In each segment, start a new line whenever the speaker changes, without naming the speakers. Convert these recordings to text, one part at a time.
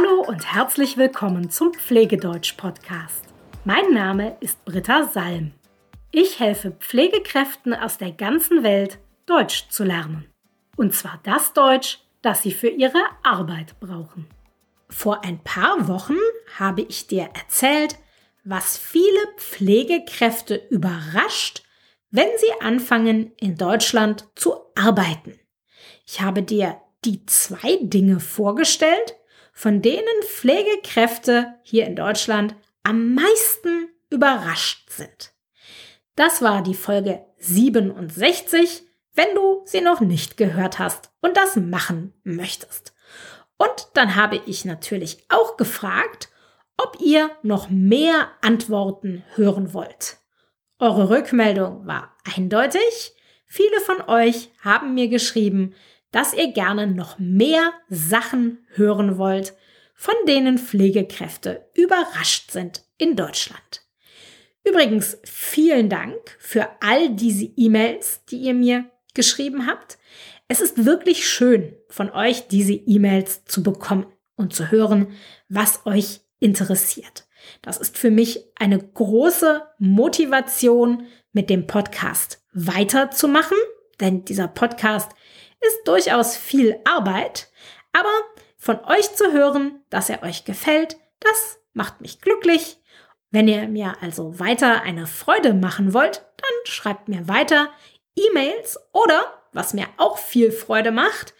Hallo und herzlich willkommen zum Pflegedeutsch-Podcast. Mein Name ist Britta Salm. Ich helfe Pflegekräften aus der ganzen Welt, Deutsch zu lernen. Und zwar das Deutsch, das sie für ihre Arbeit brauchen. Vor ein paar Wochen habe ich dir erzählt, was viele Pflegekräfte überrascht, wenn sie anfangen, in Deutschland zu arbeiten. Ich habe dir die zwei Dinge vorgestellt, von denen Pflegekräfte hier in Deutschland am meisten überrascht sind. Das war die Folge 67, wenn du sie noch nicht gehört hast und das machen möchtest. Und dann habe ich natürlich auch gefragt, ob ihr noch mehr Antworten hören wollt. Eure Rückmeldung war eindeutig. Viele von euch haben mir geschrieben, dass ihr gerne noch mehr Sachen hören wollt, von denen Pflegekräfte überrascht sind in Deutschland. Übrigens, vielen Dank für all diese E-Mails, die ihr mir geschrieben habt. Es ist wirklich schön, von euch diese E-Mails zu bekommen und zu hören, was euch interessiert. Das ist für mich eine große Motivation, mit dem Podcast weiterzumachen, denn dieser Podcast ist durchaus viel Arbeit, aber von euch zu hören, dass er euch gefällt, das macht mich glücklich. Wenn ihr mir also weiter eine Freude machen wollt, dann schreibt mir weiter E-Mails oder, was mir auch viel Freude macht,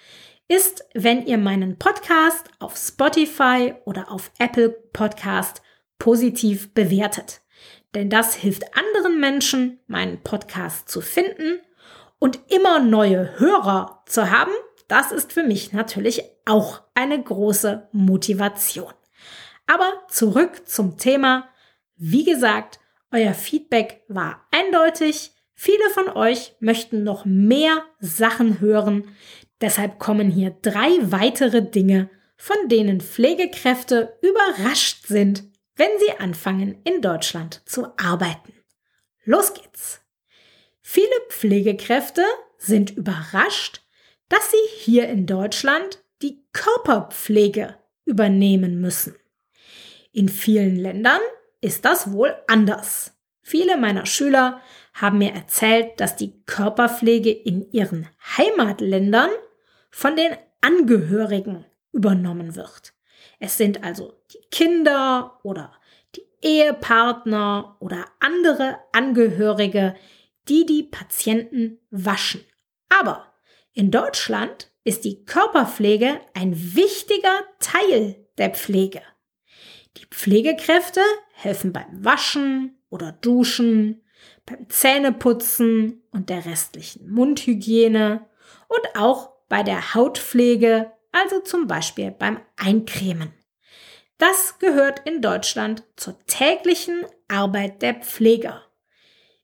ist, wenn ihr meinen Podcast auf Spotify oder auf Apple Podcast positiv bewertet. Denn das hilft anderen Menschen, meinen Podcast zu finden und immer neue Hörer zu haben, das ist für mich natürlich auch eine große Motivation. Aber zurück zum Thema. Wie gesagt, euer Feedback war eindeutig. Viele von euch möchten noch mehr Sachen hören. Deshalb kommen hier drei weitere Dinge, von denen Pflegekräfte überrascht sind, wenn sie anfangen, in Deutschland zu arbeiten. Los geht's! Viele Pflegekräfte sind überrascht, dass sie hier in Deutschland die Körperpflege übernehmen müssen. In vielen Ländern ist das wohl anders. Viele meiner Schüler haben mir erzählt, dass die Körperpflege in ihren Heimatländern von den Angehörigen übernommen wird. Es sind also die Kinder oder die Ehepartner oder andere Angehörige, die die Patienten waschen. Aber in Deutschland ist die Körperpflege ein wichtiger Teil der Pflege. Die Pflegekräfte helfen beim Waschen oder Duschen, beim Zähneputzen und der restlichen Mundhygiene und auch bei der Hautpflege, also zum Beispiel beim Eincremen. Das gehört in Deutschland zur täglichen Arbeit der Pfleger.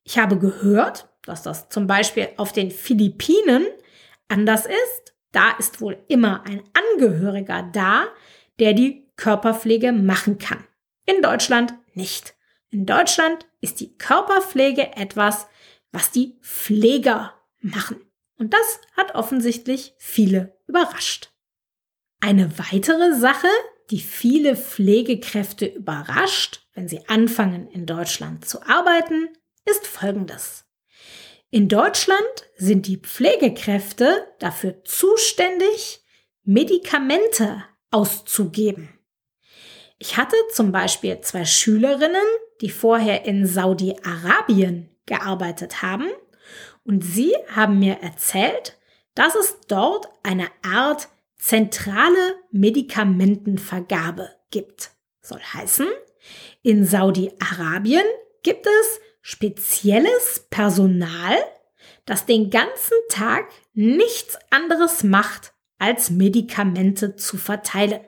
Ich habe gehört, dass das zum Beispiel auf den Philippinen anders ist. Da ist wohl immer ein Angehöriger da, der die Körperpflege machen kann. In Deutschland nicht. In Deutschland ist die Körperpflege etwas, was die Pfleger machen. Und das hat offensichtlich viele überrascht. Eine weitere Sache, die viele Pflegekräfte überrascht, wenn sie anfangen in Deutschland zu arbeiten, ist folgendes. In Deutschland sind die Pflegekräfte dafür zuständig, Medikamente auszugeben. Ich hatte zum Beispiel zwei Schülerinnen, die vorher in Saudi-Arabien gearbeitet haben und sie haben mir erzählt, dass es dort eine Art zentrale Medikamentenvergabe gibt. Soll heißen, in Saudi-Arabien gibt es spezielles Personal, das den ganzen Tag nichts anderes macht, als Medikamente zu verteilen.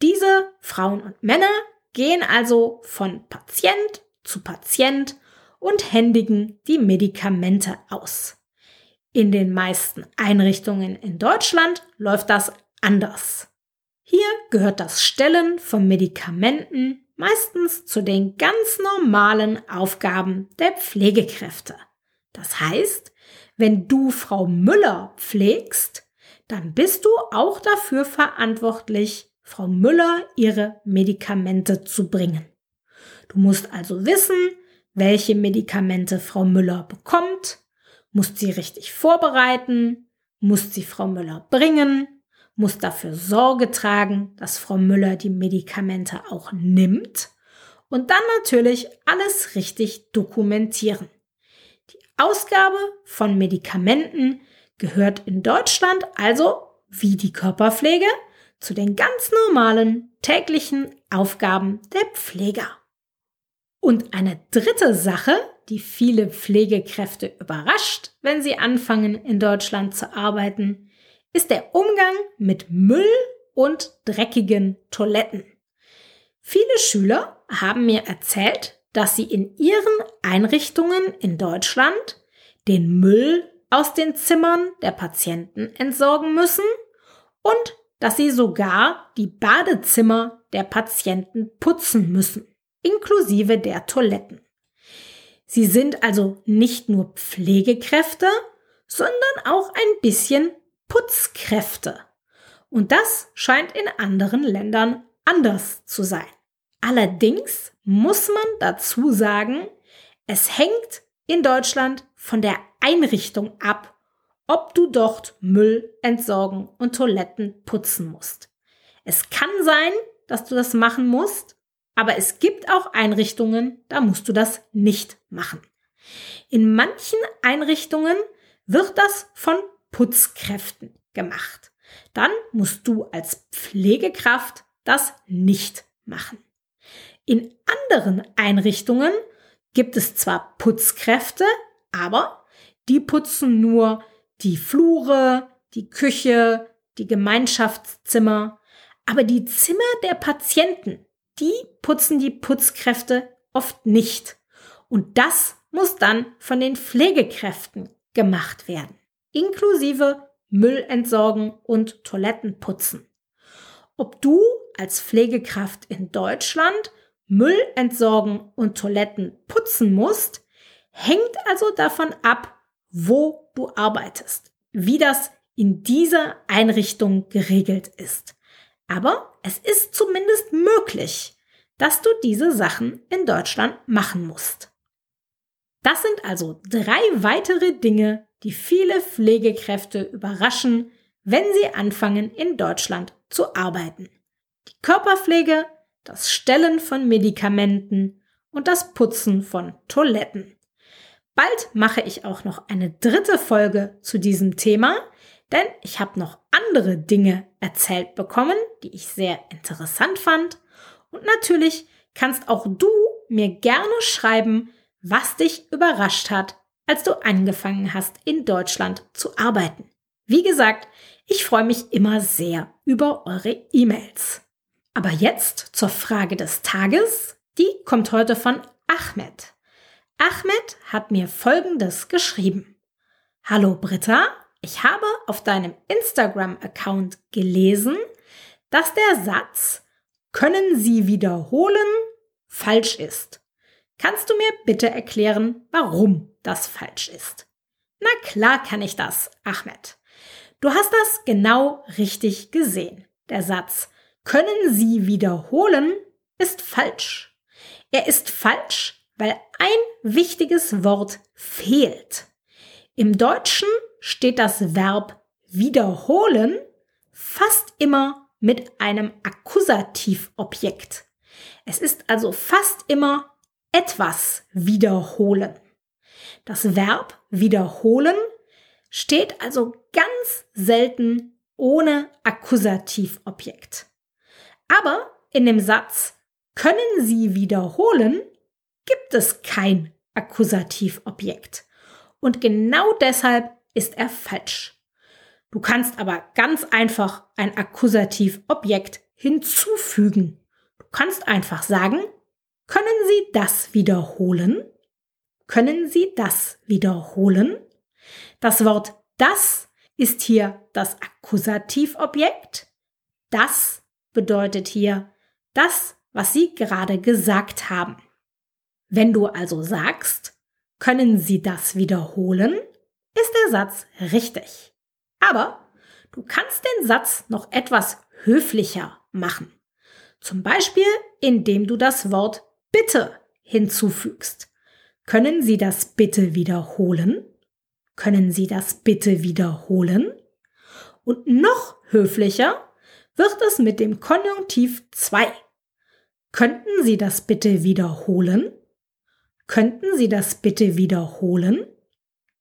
Diese Frauen und Männer gehen also von Patient zu Patient und händigen die Medikamente aus. In den meisten Einrichtungen in Deutschland läuft das anders. Hier gehört das Stellen von Medikamenten meistens zu den ganz normalen Aufgaben der Pflegekräfte. Das heißt, wenn du Frau Müller pflegst, dann bist du auch dafür verantwortlich, Frau Müller ihre Medikamente zu bringen. Du musst also wissen, welche Medikamente Frau Müller bekommt, musst sie richtig vorbereiten, musst sie Frau Müller bringen, musst dafür Sorge tragen, dass Frau Müller die Medikamente auch nimmt und dann natürlich alles richtig dokumentieren. Die Ausgabe von Medikamenten gehört in Deutschland also, wie die Körperpflege, zu den ganz normalen täglichen Aufgaben der Pfleger. Und eine dritte Sache, die viele Pflegekräfte überrascht, wenn sie anfangen in Deutschland zu arbeiten, ist der Umgang mit Müll und dreckigen Toiletten. Viele Schüler haben mir erzählt, dass sie in ihren Einrichtungen in Deutschland den Müll aus den Zimmern der Patienten entsorgen müssen und dass sie sogar die Badezimmer der Patienten putzen müssen, inklusive der Toiletten. Sie sind also nicht nur Pflegekräfte, sondern auch ein bisschen Putzkräfte. Und das scheint in anderen Ländern anders zu sein. Allerdings muss man dazu sagen, es hängt in Deutschland von der Einrichtung ab, ob du dort Müll entsorgen und Toiletten putzen musst. Es kann sein, dass du das machen musst, aber es gibt auch Einrichtungen, da musst du das nicht machen. In manchen Einrichtungen wird das von Putzkräften gemacht. Dann musst du als Pflegekraft das nicht machen. In anderen Einrichtungen gibt es zwar Putzkräfte, aber die putzen nur die Flure, die Küche, die Gemeinschaftszimmer, aber die Zimmer der Patienten, die putzen die Putzkräfte oft nicht. Und das muss dann von den Pflegekräften gemacht werden, inklusive Müll entsorgen und Toiletten putzen. Ob du als Pflegekraft in Deutschland Müll entsorgen und Toiletten putzen musst, hängt also davon ab, wo du arbeitest, wie das in dieser Einrichtung geregelt ist. Aber es ist zumindest möglich, dass du diese Sachen in Deutschland machen musst. Das sind also drei weitere Dinge, die viele Pflegekräfte überraschen, wenn sie anfangen in Deutschland zu arbeiten. Die Körperpflege, das Stellen von Medikamenten und das Putzen von Toiletten. Bald mache ich auch noch eine dritte Folge zu diesem Thema, denn ich habe noch andere Dinge erzählt bekommen, die ich sehr interessant fand. Und natürlich kannst auch du mir gerne schreiben, was dich überrascht hat, als du angefangen hast, in Deutschland zu arbeiten. Wie gesagt, ich freue mich immer sehr über eure E-Mails. Aber jetzt zur Frage des Tages. Die kommt heute von Ahmed. Ahmed hat mir Folgendes geschrieben. Hallo Britta, ich habe auf deinem Instagram-Account gelesen, dass der Satz können Sie wiederholen falsch ist. Kannst du mir bitte erklären, warum das falsch ist? Na klar kann ich das, Ahmed. Du hast das genau richtig gesehen. Der Satz können Sie wiederholen ist falsch. Er ist falsch, weil ein wichtiges Wort fehlt. Im Deutschen steht das Verb wiederholen fast immer mit einem Akkusativobjekt. Es ist also fast immer etwas wiederholen. Das Verb wiederholen steht also ganz selten ohne Akkusativobjekt. Aber in dem Satz können Sie wiederholen gibt es kein Akkusativobjekt. Und genau deshalb ist er falsch. Du kannst aber ganz einfach ein Akkusativobjekt hinzufügen. Du kannst einfach sagen, können Sie das wiederholen? Können Sie das wiederholen? Das Wort das ist hier das Akkusativobjekt. Das bedeutet hier das, was Sie gerade gesagt haben. Wenn du also sagst, können Sie das wiederholen, ist der Satz richtig. Aber du kannst den Satz noch etwas höflicher machen. Zum Beispiel, indem du das Wort bitte hinzufügst. Können Sie das bitte wiederholen? Können Sie das bitte wiederholen? Und noch höflicher wird es mit dem Konjunktiv 2. Könnten Sie das bitte wiederholen? Könnten Sie das bitte wiederholen?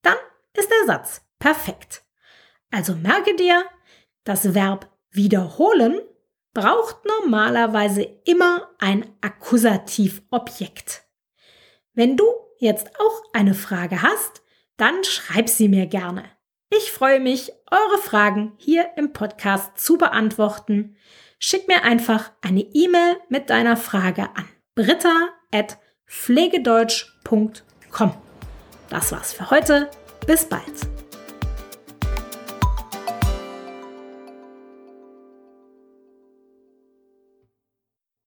Dann ist der Satz perfekt. Also merke dir, das Verb wiederholen braucht normalerweise immer ein Akkusativobjekt. Wenn du jetzt auch eine Frage hast, dann schreib sie mir gerne. Ich freue mich, eure Fragen hier im Podcast zu beantworten. Schick mir einfach eine E-Mail mit deiner Frage an britta.pflegedeutsch.com. Das war's für heute. Bis bald.